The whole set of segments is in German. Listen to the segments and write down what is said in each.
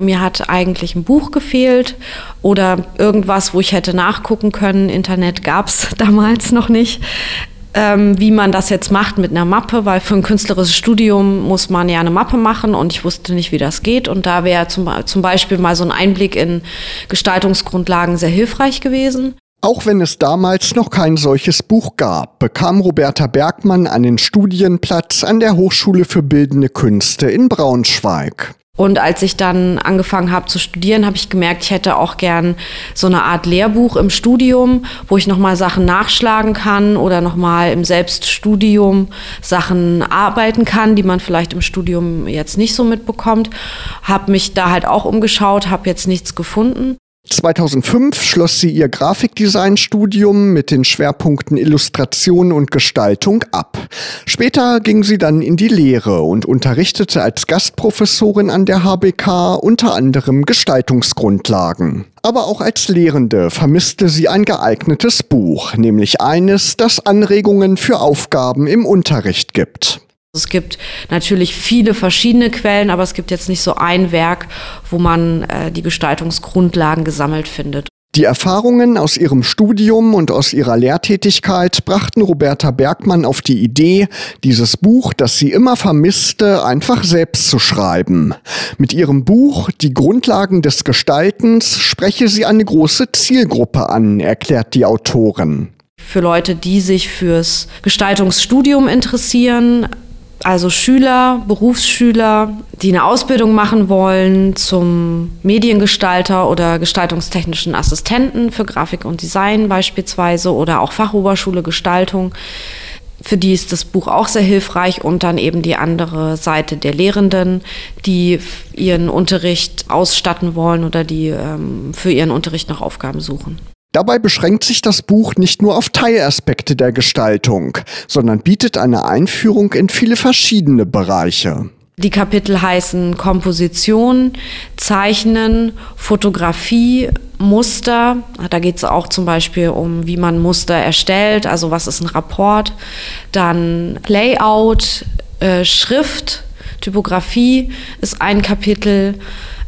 Mir hat eigentlich ein Buch gefehlt oder irgendwas, wo ich hätte nachgucken können. Internet gab es damals noch nicht. Ähm, wie man das jetzt macht mit einer Mappe, weil für ein künstlerisches Studium muss man ja eine Mappe machen und ich wusste nicht, wie das geht. Und da wäre zum, zum Beispiel mal so ein Einblick in Gestaltungsgrundlagen sehr hilfreich gewesen. Auch wenn es damals noch kein solches Buch gab, bekam Roberta Bergmann einen Studienplatz an der Hochschule für Bildende Künste in Braunschweig. Und als ich dann angefangen habe zu studieren, habe ich gemerkt, ich hätte auch gern so eine Art Lehrbuch im Studium, wo ich nochmal Sachen nachschlagen kann oder nochmal im Selbststudium Sachen arbeiten kann, die man vielleicht im Studium jetzt nicht so mitbekommt. Habe mich da halt auch umgeschaut, habe jetzt nichts gefunden. 2005 schloss sie ihr Grafikdesign-Studium mit den Schwerpunkten Illustration und Gestaltung ab. Später ging sie dann in die Lehre und unterrichtete als Gastprofessorin an der HBK unter anderem Gestaltungsgrundlagen. Aber auch als Lehrende vermisste sie ein geeignetes Buch, nämlich eines, das Anregungen für Aufgaben im Unterricht gibt. Es gibt natürlich viele verschiedene Quellen, aber es gibt jetzt nicht so ein Werk, wo man äh, die Gestaltungsgrundlagen gesammelt findet. Die Erfahrungen aus ihrem Studium und aus ihrer Lehrtätigkeit brachten Roberta Bergmann auf die Idee, dieses Buch, das sie immer vermisste, einfach selbst zu schreiben. Mit ihrem Buch Die Grundlagen des Gestaltens spreche sie eine große Zielgruppe an, erklärt die Autorin. Für Leute, die sich fürs Gestaltungsstudium interessieren, also Schüler, Berufsschüler, die eine Ausbildung machen wollen zum Mediengestalter oder gestaltungstechnischen Assistenten für Grafik und Design beispielsweise oder auch Fachoberschule Gestaltung. Für die ist das Buch auch sehr hilfreich und dann eben die andere Seite der Lehrenden, die ihren Unterricht ausstatten wollen oder die ähm, für ihren Unterricht noch Aufgaben suchen. Dabei beschränkt sich das Buch nicht nur auf Teilaspekte der Gestaltung, sondern bietet eine Einführung in viele verschiedene Bereiche. Die Kapitel heißen Komposition, Zeichnen, Fotografie, Muster. Da geht es auch zum Beispiel um, wie man Muster erstellt, also was ist ein Rapport. Dann Layout, äh, Schrift, Typografie ist ein Kapitel.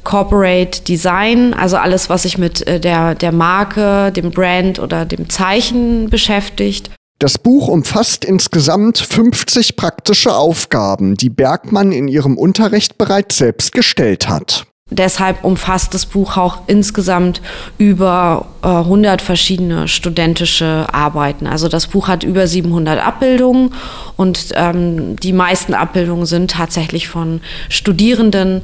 Corporate Design, also alles, was sich mit äh, der, der Marke, dem Brand oder dem Zeichen beschäftigt. Das Buch umfasst insgesamt 50 praktische Aufgaben, die Bergmann in ihrem Unterricht bereits selbst gestellt hat. Deshalb umfasst das Buch auch insgesamt über äh, 100 verschiedene studentische Arbeiten. Also das Buch hat über 700 Abbildungen und ähm, die meisten Abbildungen sind tatsächlich von Studierenden,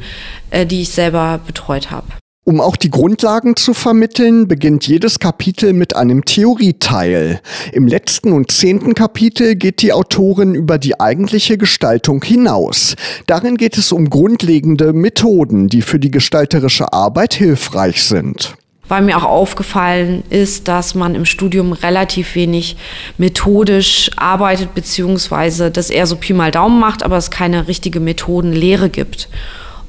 äh, die ich selber betreut habe. Um auch die Grundlagen zu vermitteln, beginnt jedes Kapitel mit einem Theorieteil. Im letzten und zehnten Kapitel geht die Autorin über die eigentliche Gestaltung hinaus. Darin geht es um grundlegende Methoden, die für die gestalterische Arbeit hilfreich sind weil mir auch aufgefallen ist, dass man im Studium relativ wenig methodisch arbeitet, beziehungsweise das eher so Pi mal Daumen macht, aber es keine richtige Methodenlehre gibt.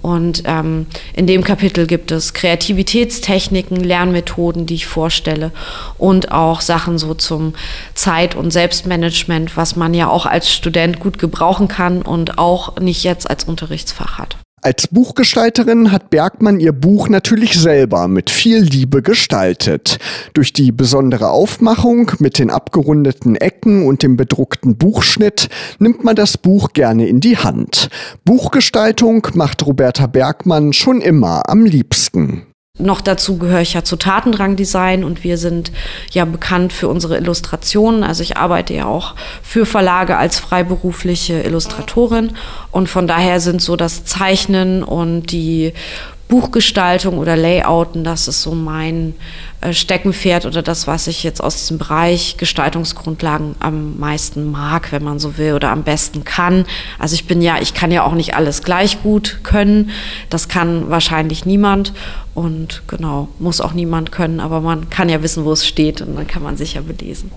Und ähm, in dem Kapitel gibt es Kreativitätstechniken, Lernmethoden, die ich vorstelle und auch Sachen so zum Zeit- und Selbstmanagement, was man ja auch als Student gut gebrauchen kann und auch nicht jetzt als Unterrichtsfach hat. Als Buchgestalterin hat Bergmann ihr Buch natürlich selber mit viel Liebe gestaltet. Durch die besondere Aufmachung mit den abgerundeten Ecken und dem bedruckten Buchschnitt nimmt man das Buch gerne in die Hand. Buchgestaltung macht Roberta Bergmann schon immer am liebsten. Noch dazu gehöre ich ja zu Tatendrang Design und wir sind ja bekannt für unsere Illustrationen. Also ich arbeite ja auch für Verlage als freiberufliche Illustratorin und von daher sind so das Zeichnen und die Buchgestaltung oder Layouten, das ist so mein äh, Steckenpferd oder das, was ich jetzt aus diesem Bereich Gestaltungsgrundlagen am meisten mag, wenn man so will, oder am besten kann. Also ich bin ja, ich kann ja auch nicht alles gleich gut können. Das kann wahrscheinlich niemand und genau, muss auch niemand können, aber man kann ja wissen, wo es steht und dann kann man sich ja belesen.